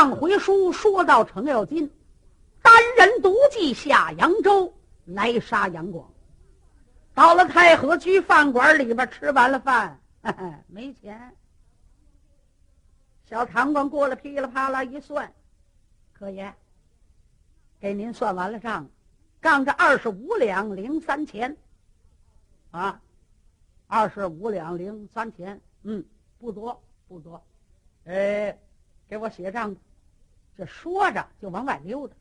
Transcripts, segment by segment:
上回书说到程咬金单人独骑下扬州来杀杨广，到了太和居饭馆里边吃完了饭，没钱。小堂官过来噼里啪啦一算，可爷，给您算完了账，杠着二十五两零三钱。啊，二十五两零三钱，嗯，不多不多，呃，给我写账。这说着就往外溜达。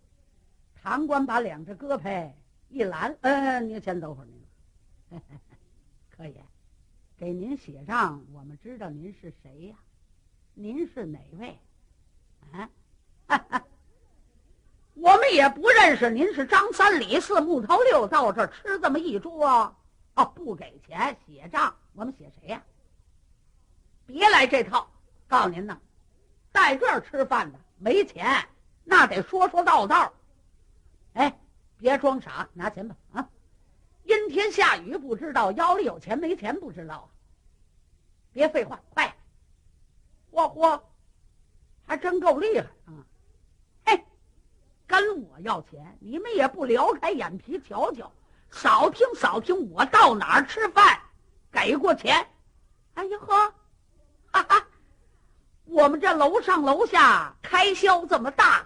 堂官把两只胳膊一拦，嗯，您先等会儿，您。可以，给您写账，我们知道您是谁呀？您是哪位？啊？我们也不认识，您是张三李四木头六，到这儿吃这么一桌。哦，不给钱写账，我们写谁呀？别来这套！告诉您呢，在这儿吃饭的没钱，那得说说道道。哎，别装傻，拿钱吧！啊，阴天下雨不知道，腰里有钱没钱不知道。别废话，快！嚯嚯，还真够厉害啊！嘿，跟我要钱，你们也不撩开眼皮瞧瞧。少听少听，我到哪儿吃饭，给过钱。哎呦呵，哈哈，我们这楼上楼下开销这么大，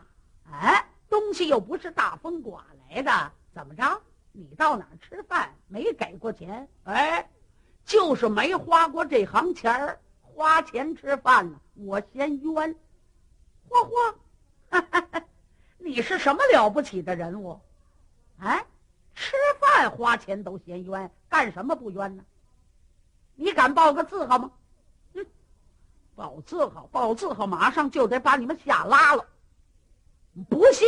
哎，东西又不是大风刮来的，怎么着？你到哪儿吃饭没给过钱？哎，就是没花过这行钱儿，花钱吃饭呢，我嫌冤。嚯嚯，哈哈，你是什么了不起的人物？哎。吃饭花钱都嫌冤，干什么不冤呢？你敢报个字号吗？报字号，报字号，马上就得把你们下拉了。不信，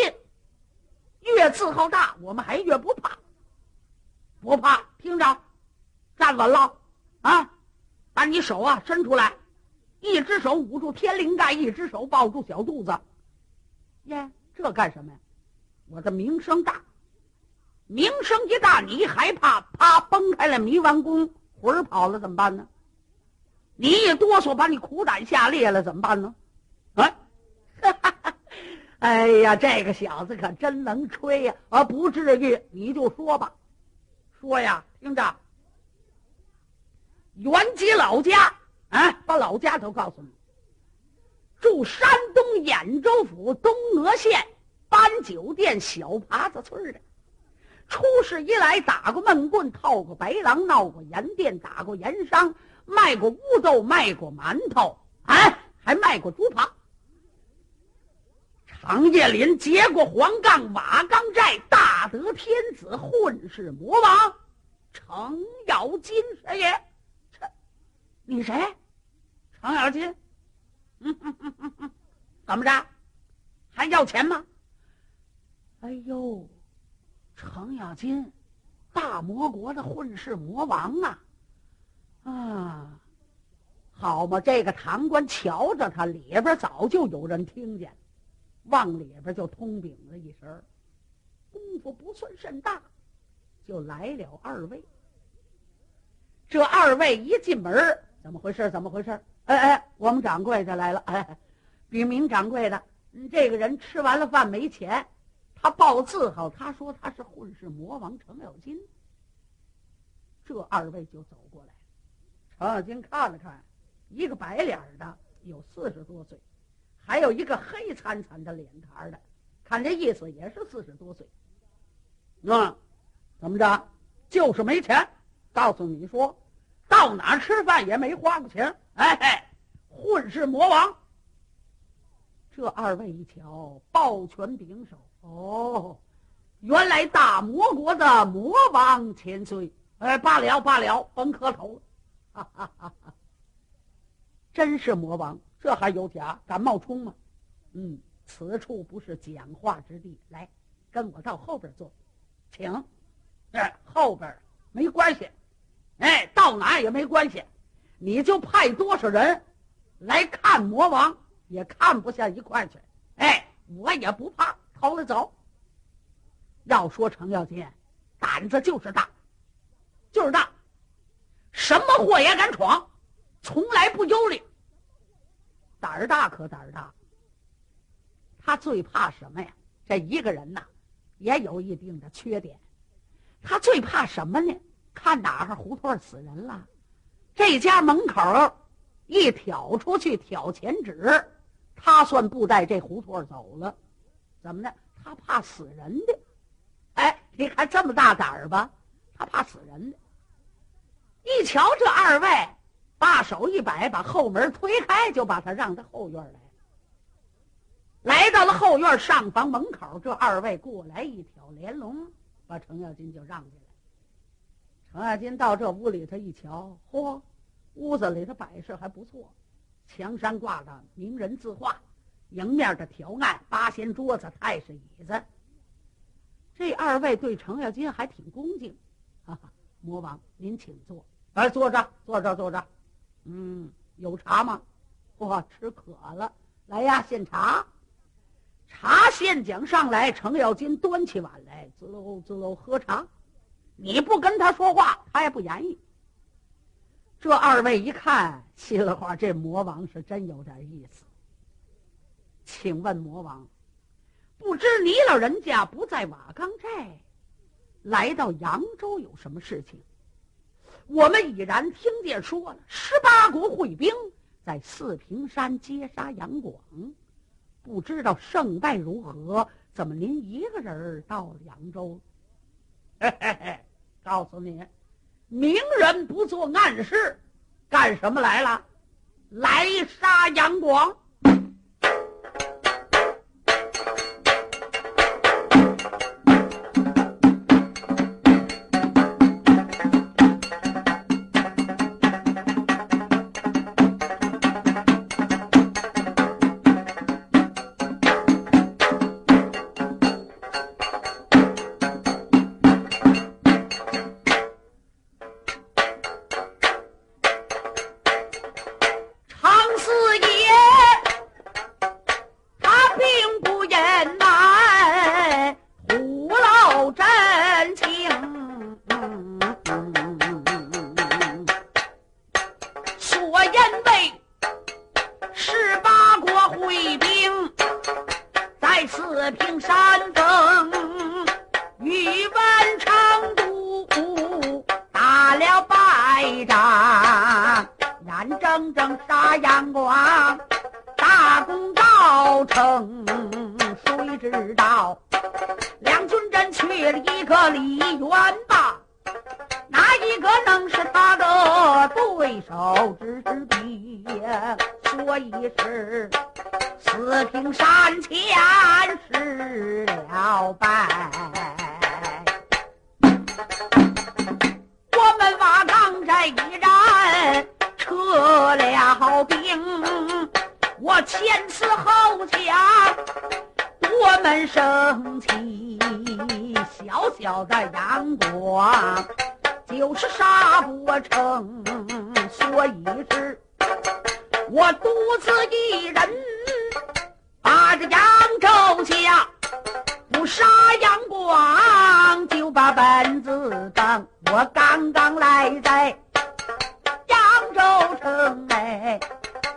越字号大，我们还越不怕。不怕，听着，站稳了啊！把你手啊伸出来，一只手捂住天灵盖，一只手抱住小肚子。耶，这干什么呀？我的名声大。名声一大，你害怕，啪崩开了迷完宫，魂儿跑了怎么办呢？你一哆嗦，把你苦胆吓裂了怎么办呢？啊！哈哈哈哎呀，这个小子可真能吹呀！啊，不至于，你就说吧，说呀，听着，原籍老家啊，把老家都告诉你，住山东兖州府东阿县班酒店小耙子村的。出世一来，打过闷棍，套过白狼，闹过盐店，打过盐商，卖过乌豆，卖过馒头，哎，还卖过猪扒。长叶林结过黄杠，瓦岗寨大德天子，混世魔王，程咬金师爷。你谁？程咬金？嗯嗯嗯嗯嗯，怎么着？还要钱吗？哎呦！程咬金，大魔国的混世魔王啊！啊，好嘛，这个堂官瞧着他，里边早就有人听见，往里边就通禀了一声，功夫不算甚大，就来了二位。这二位一进门，怎么回事？怎么回事？哎哎，我们掌柜的来了！哎，禀明掌柜的，这个人吃完了饭没钱。他报字号，他说他是混世魔王程咬金。这二位就走过来，程咬金看了看，一个白脸的有四十多岁，还有一个黑惨惨的脸盘的，看这意思也是四十多岁。那怎么着？就是没钱。告诉你说，到哪吃饭也没花过钱。哎嘿，混世魔王。这二位一瞧，抱拳拱手。哦，原来大魔国的魔王千岁，哎，罢了罢了，甭磕头了，哈哈哈！哈真是魔王，这还有假？敢冒充吗？嗯，此处不是讲话之地，来，跟我到后边坐，请。哎，后边没关系，哎，到哪也没关系，你就派多少人来看魔王，也看不下一块去。哎，我也不怕。偷了走。要说程咬金，胆子就是大，就是大，祸也敢闯，从来不忧虑。胆儿大可胆儿大。他最怕什么呀？这一个人呐，也有一定的缺点。他最怕什么呢？看哪儿胡同死人了，这家门口一挑出去挑钱纸，他算不带这胡同走了。怎么的？他怕死人的。哎，你看这么大胆儿吧？他怕死人的。一瞧这二位，把手一摆，把后门推开，就把他让到后院来。来到了后院上房门口，这二位过来一挑帘笼，把程咬金就让进来。程咬金到这屋里头一瞧，嚯，屋子里头摆设还不错，墙上挂着名人字画，迎面的条案，八仙桌子、太师椅子。这二位对程咬金还挺恭敬，哈哈，魔王您请坐。来，坐着，坐着，坐着。嗯，有茶吗？我，吃渴了。来呀，献茶。茶献讲上来，程咬金端起碗来，滋喽滋喽喝茶。你不跟他说话，他也不言语。这二位一看，心里话，这魔王是真有点意思。请问魔王，不知你老人家不在瓦岗寨，来到扬州有什么事情？我们已然听见说了，十八国会兵在四平山截杀杨广，不知道胜败如何？怎么您一个人到了扬州？嘿嘿嘿，告诉你，明人不做暗事，干什么来了？来杀杨广。已然撤了兵，我前次后想，我们生气，小小的杨广就是杀不成，所以是我独自一人把这扬州下不杀杨广，就把本子登。我刚刚来在。城哎，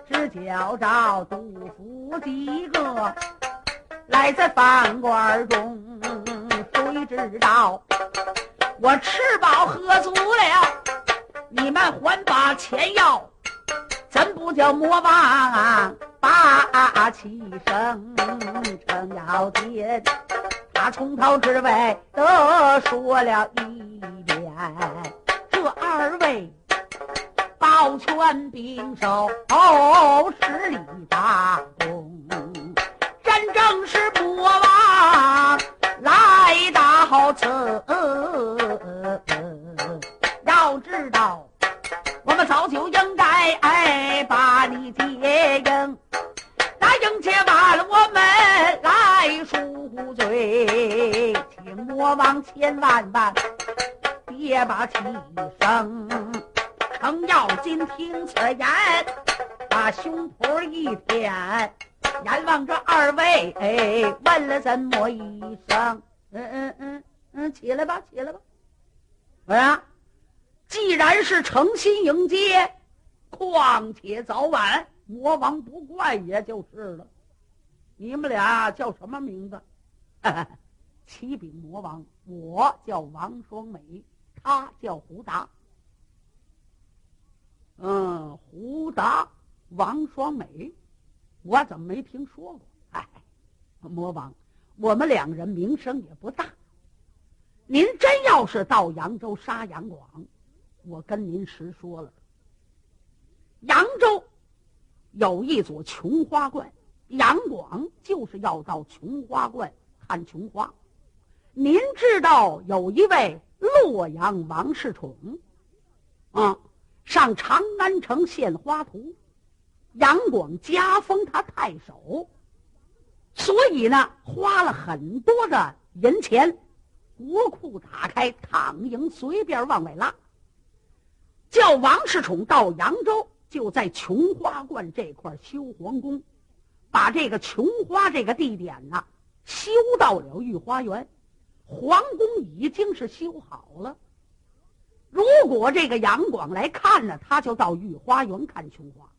只叫着杜甫几个来在饭馆中，谁知道我吃饱喝足了，你们还把钱要，怎不叫魔王把气生？程咬金他从头至尾的说了一遍。全兵守十里大功真正是国王来到此要知道我们早就应该哎把你接应答应接完了我们来赎罪请魔王千万万别把气生程咬金听此言把胸脯一舔阎王这二位哎问了怎么一声。嗯嗯嗯嗯起来吧起来吧。哎呀既然是诚心迎接况且早晚魔王不怪也就是了。你们俩叫什么名字？启禀魔王我叫王双美他叫胡达。嗯，胡达，王双美，我怎么没听说过？哎，魔王，我们两人名声也不大。您真要是到扬州杀杨广，我跟您实说了，扬州有一座琼花观，杨广就是要到琼花观看琼花。您知道有一位洛阳王世充，啊。上长安城献花图，杨广加封他太守，所以呢，花了很多的银钱，国库打开，躺营随便往外拉。叫王世充到扬州，就在琼花观这块修皇宫，把这个琼花这个地点呢修到了御花园，皇宫已经是修好了。如果这个杨广来看了，他就到御花园看琼花。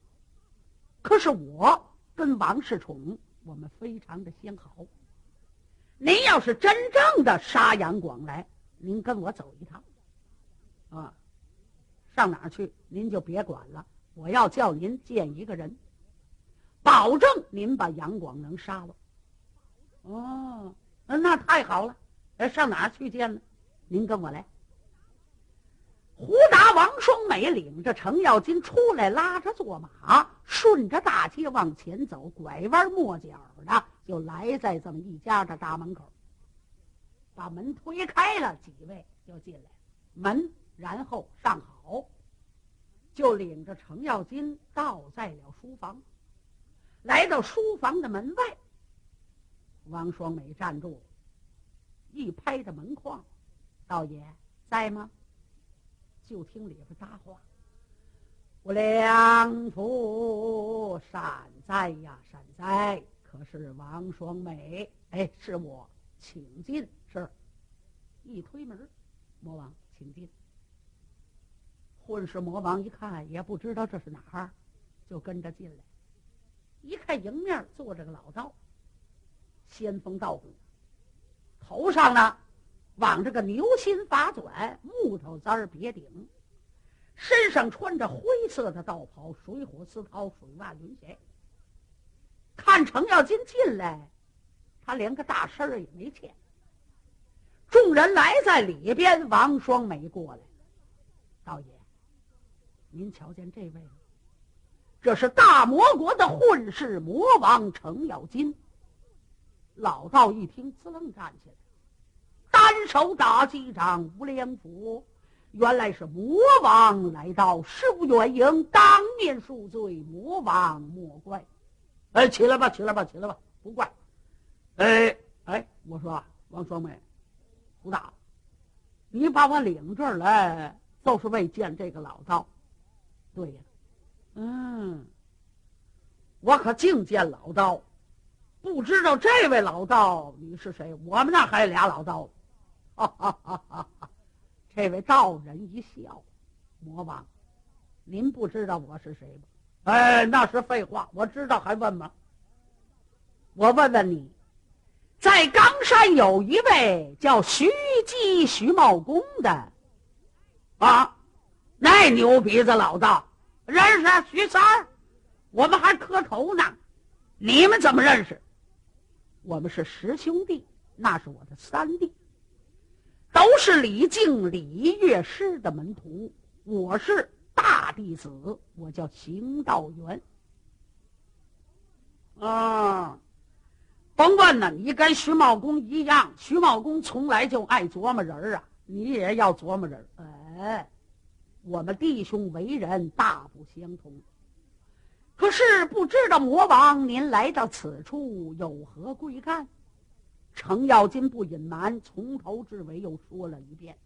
可是我跟王世充，我们非常的相好。您要是真正的杀杨广来，您跟我走一趟，啊，上哪儿去您就别管了。我要叫您见一个人，保证您把杨广能杀了。哦，那太好了。呃，上哪儿去见呢？您跟我来。胡达、王双美领着程咬金出来，拉着坐马，顺着大街往前走，拐弯抹角的就来在这么一家的大门口。把门推开了，几位就进来，门然后上好，就领着程咬金到在了书房。来到书房的门外，王双美站住，一拍着门框：“道爷在吗？”就听里边搭话：“我梁父善哉呀，善哉！可是王双美，哎，是我，请进。是，一推门，魔王，请进。混世魔王一看，也不知道这是哪儿，就跟着进来。一看迎面坐着个老道，仙风道骨，头上呢。”往这个牛心发转，木头簪儿别顶，身上穿着灰色的道袍，水火丝绦，水万云鞋。看程咬金进来，他连个大身儿也没欠。众人来在里边，王双美过来，道爷，您瞧见这位了？这是大魔国的混世魔王程咬金。老道一听，滋楞站起来。单手打击掌，无良府，原来是魔王来到，事无远迎，当面恕罪，魔王莫怪。哎，起来吧，起来吧，起来吧，不怪。哎哎，我说王双美，胡大，你把我领这儿来，就是为见这个老道。对呀，嗯，我可净见老道，不知道这位老道你是谁？我们那还有俩老道。哈哈哈！哈哈这位道人一笑：“魔王，您不知道我是谁吗？”哎，那是废话，我知道，还问吗？我问问你，在冈山有一位叫徐姬、徐茂公的，啊，那牛鼻子老道认识徐三儿，我们还磕头呢。你们怎么认识？我们是十兄弟，那是我的三弟。都是李靖、李乐师的门徒，我是大弟子，我叫邢道元。啊，甭问了，你跟徐茂公一样，徐茂公从来就爱琢磨人儿啊，你也要琢磨人儿。哎，我们弟兄为人大不相同，可是不知道魔王您来到此处有何贵干？程咬金不隐瞒，从头至尾又说了一遍。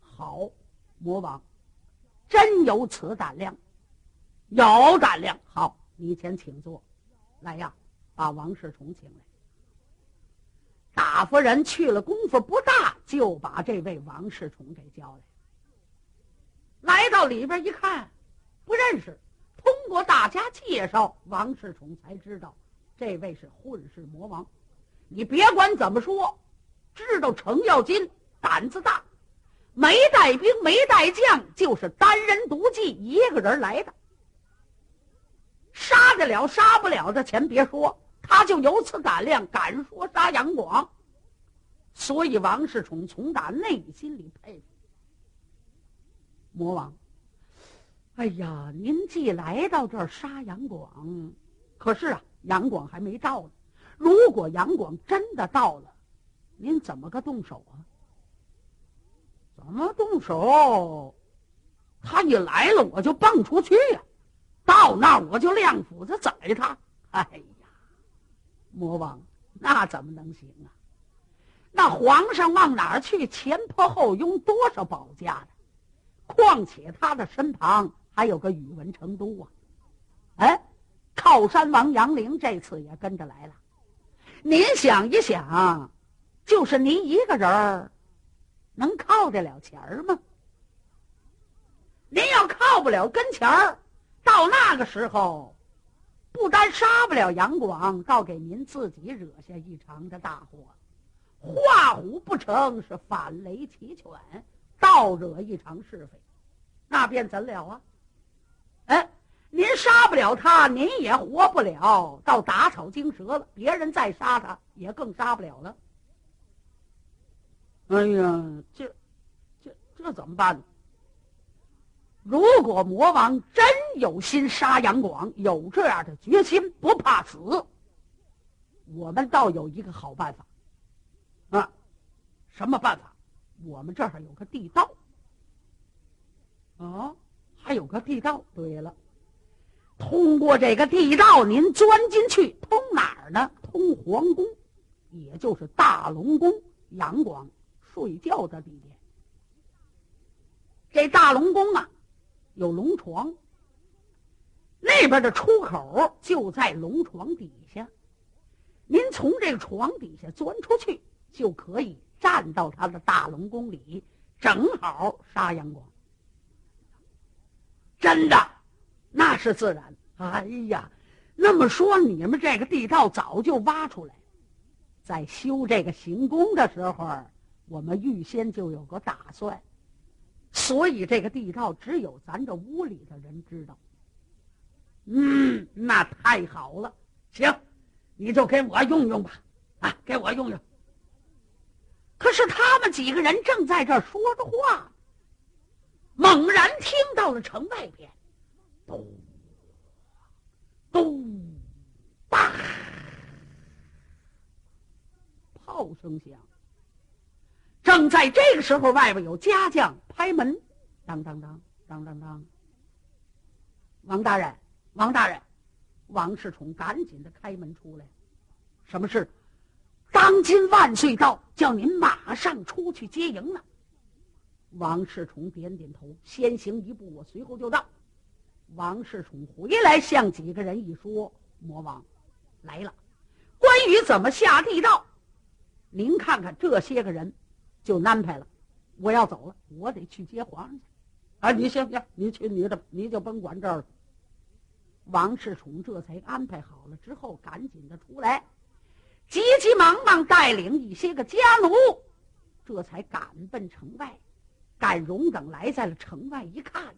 好，魔王，真有此胆量，有胆量。好，你先请坐。来呀，把王世充请来。大夫人去了功夫不大，就把这位王世充给叫来。来到里边一看，不认识。通过大家介绍，王世充才知道这位是混世魔王。你别管怎么说，知道程咬金胆子大，没带兵没带将，就是单人独骑一个人来的，杀得了杀不了的，先别说，他就有此胆量，敢说杀杨广。所以王世充从打内心里佩服魔王。哎呀，您既来到这儿杀杨广，可是啊，杨广还没到呢。如果杨广真的到了，您怎么个动手啊？怎么动手？他一来了，我就蹦出去呀！到那我就亮斧子宰他！哎呀，魔王，那怎么能行啊？那皇上往哪儿去？前仆后拥多少保家的？况且他的身旁……还有个宇文成都啊，哎，靠山王杨凌这次也跟着来了。您想一想，就是您一个人儿，能靠得了钱儿吗？您要靠不了跟前儿，到那个时候，不单杀不了杨广，倒给您自己惹下一场的大祸。画虎不成是反雷齐犬，倒惹一场是非，那便怎了啊？哎，您杀不了他，您也活不了，到打草惊蛇了。别人再杀他，也更杀不了了。哎呀，这、这、这怎么办呢？如果魔王真有心杀杨广，有这样的决心，不怕死，我们倒有一个好办法。啊，什么办法？我们这儿有个地道。啊。还有个地道。对了，通过这个地道，您钻进去，通哪儿呢？通皇宫，也就是大龙宫，杨广睡觉的地点。这大龙宫啊，有龙床，那边的出口就在龙床底下。您从这个床底下钻出去，就可以站到他的大龙宫里，正好杀杨广。真的，那是自然。哎呀，那么说你们这个地道早就挖出来，在修这个行宫的时候，我们预先就有个打算，所以这个地道只有咱这屋里的人知道。嗯，那太好了，行，你就给我用用吧，啊，给我用用。可是他们几个人正在这说着话。猛然听到了城外边，咚咚吧，炮声响。正在这个时候，外边有家将拍门，当当当当当当。王大人，王大人，王世充赶紧的开门出来。什么事？当今万岁到，叫您马上出去接迎呢。王世充点点头，先行一步，我随后就到。王世充回来，向几个人一说：“魔王来了，关羽怎么下地道？您看看这些个人，就安排了。我要走了，我得去接皇上去。啊，你行行，你去你的，你就甭管这儿了。”王世充这才安排好了之后，赶紧的出来，急急忙忙带领一些个家奴，这才赶奔城外。赶荣等来在了城外，一看，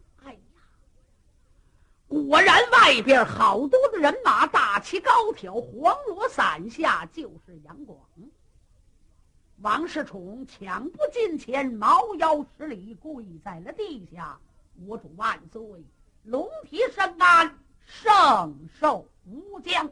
果然外边好多的人马，大旗高挑，黄罗伞下就是杨广。王世充抢步近前，猫腰十里，跪在了地下：“我主万岁，龙体深安，圣寿无疆。”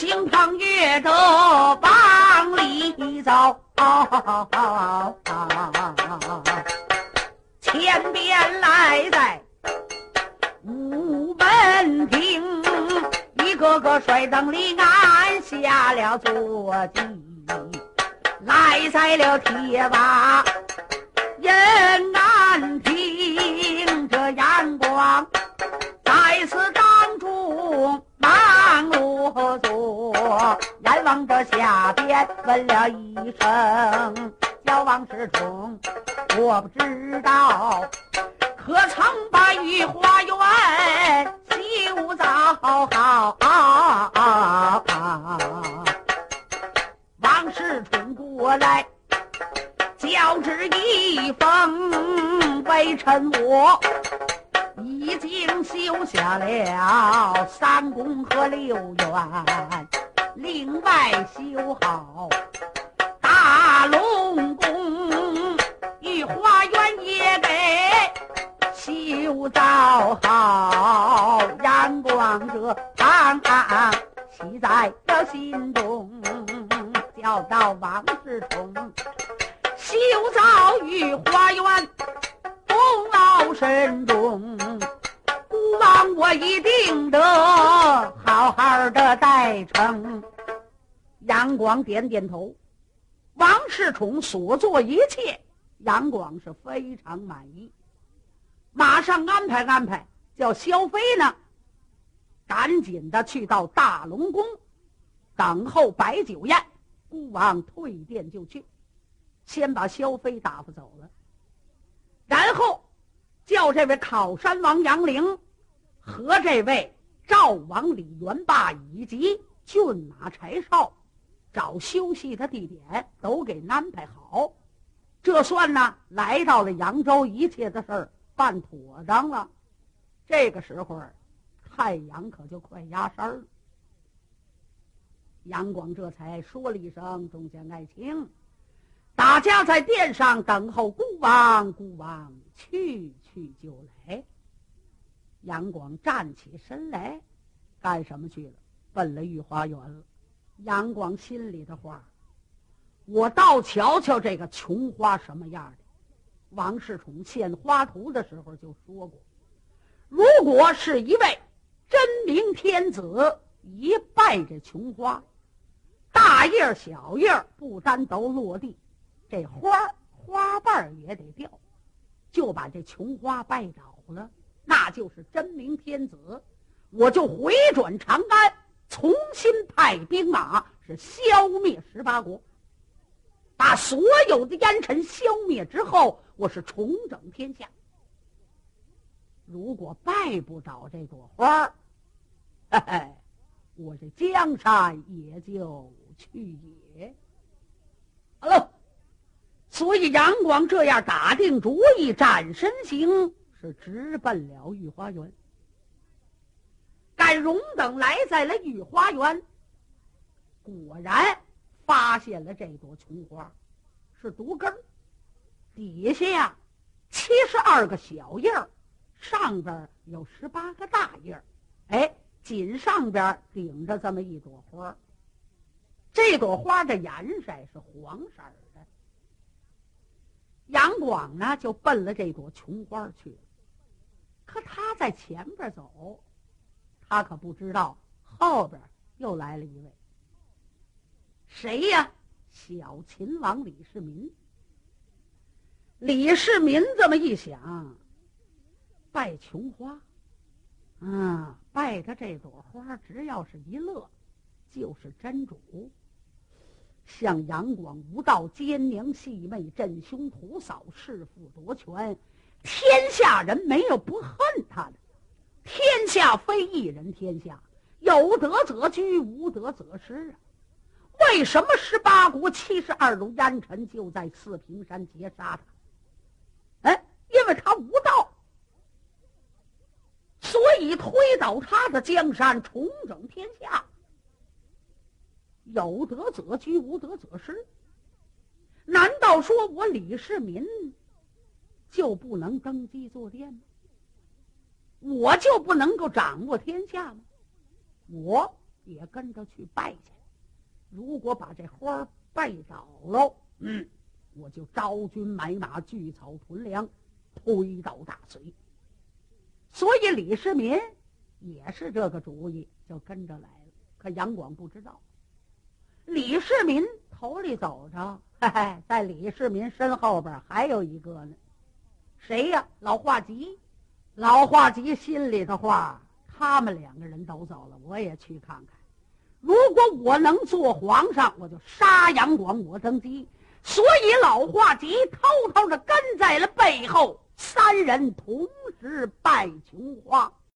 众星捧月的往里走。前边来在午门厅，一个个摔灯里按下了坐骑，来在了铁马人安厅，望着下边问了一声，叫王世充。我不知道，可曾把御花园修造好？王世充过来，交旨一封，微臣我已经修下了三宫和六院，另外修好大龙宫。御花园也给修造好，阳光这堂堂喜在了心中，叫到王世充修造御花园，功劳深重，孤王我一定得好好的待成。杨广点点头，王世充所做一切。杨广是非常满意，马上安排安排，叫萧飞呢，赶紧的去到大龙宫等候摆酒宴。孤王退殿就去，先把萧飞打发走了，然后叫这位考山王杨凌和这位赵王李元霸以及骏马柴少找休息的地点都给安排好。这算呢，来到了扬州，一切的事儿办妥当了。这个时候，太阳可就快压山了。杨广这才说了一声：“众将爱卿，大家在殿上等候孤王，孤王去去就来。”杨广站起身来，干什么去了？奔了御花园了。杨广心里的话。我倒瞧瞧这个琼花什么样的。王世充献花图的时候就说过，如果是一位真命天子，一拜这琼花，大叶小叶不单都落地，这花花瓣也得掉，就把这琼花拜着了，那就是真明天子。我就回转长安，重新派兵马，是消灭十八国。把所有的烟尘消灭之后，我是重整天下。如果拜不着这朵花，嘿嘿，我这江山也就去也。好了，所以杨广这样打定主意，转身行，是直奔了御花园。赶荣等来在了御花园，果然。发现了这朵琼花，是独根底下呀七十二个小叶儿，上边有十八个大叶儿，哎，紧上边顶着这么一朵花。这朵花的颜色是黄色的。杨广呢就奔了这朵琼花去了，可他在前边走，他可不知道后边又来了一位。谁呀？小秦王李世民。李世民这么一想，拜琼花，啊，拜他这朵花，只要是一乐，就是真主。像杨广无道、奸娘细妹、镇凶屠嫂、弑父夺权，天下人没有不恨他的。天下非一人天下，有德则居，无德则失啊。为什么十八国七十二路烟尘就在四平山截杀他？哎，因为他无道，所以推倒他的江山，重整天下。有德则居，无德则失。难道说我李世民就不能登基坐殿吗？我就不能够掌握天下吗？我也跟着去拜去。如果把这花儿拜倒了，嗯，我就招军买马，聚草屯粮，推倒大隋。所以李世民也是这个主意，就跟着来了。可杨广不知道，李世民头里走着，嘿嘿，在李世民身后边还有一个呢，谁呀？老化吉。老化吉心里的话，他们两个人都走了，我也去看看。如果我能做皇上，我就杀杨广，我登基。所以老化吉偷偷的跟在了背后，三人同时拜琼花。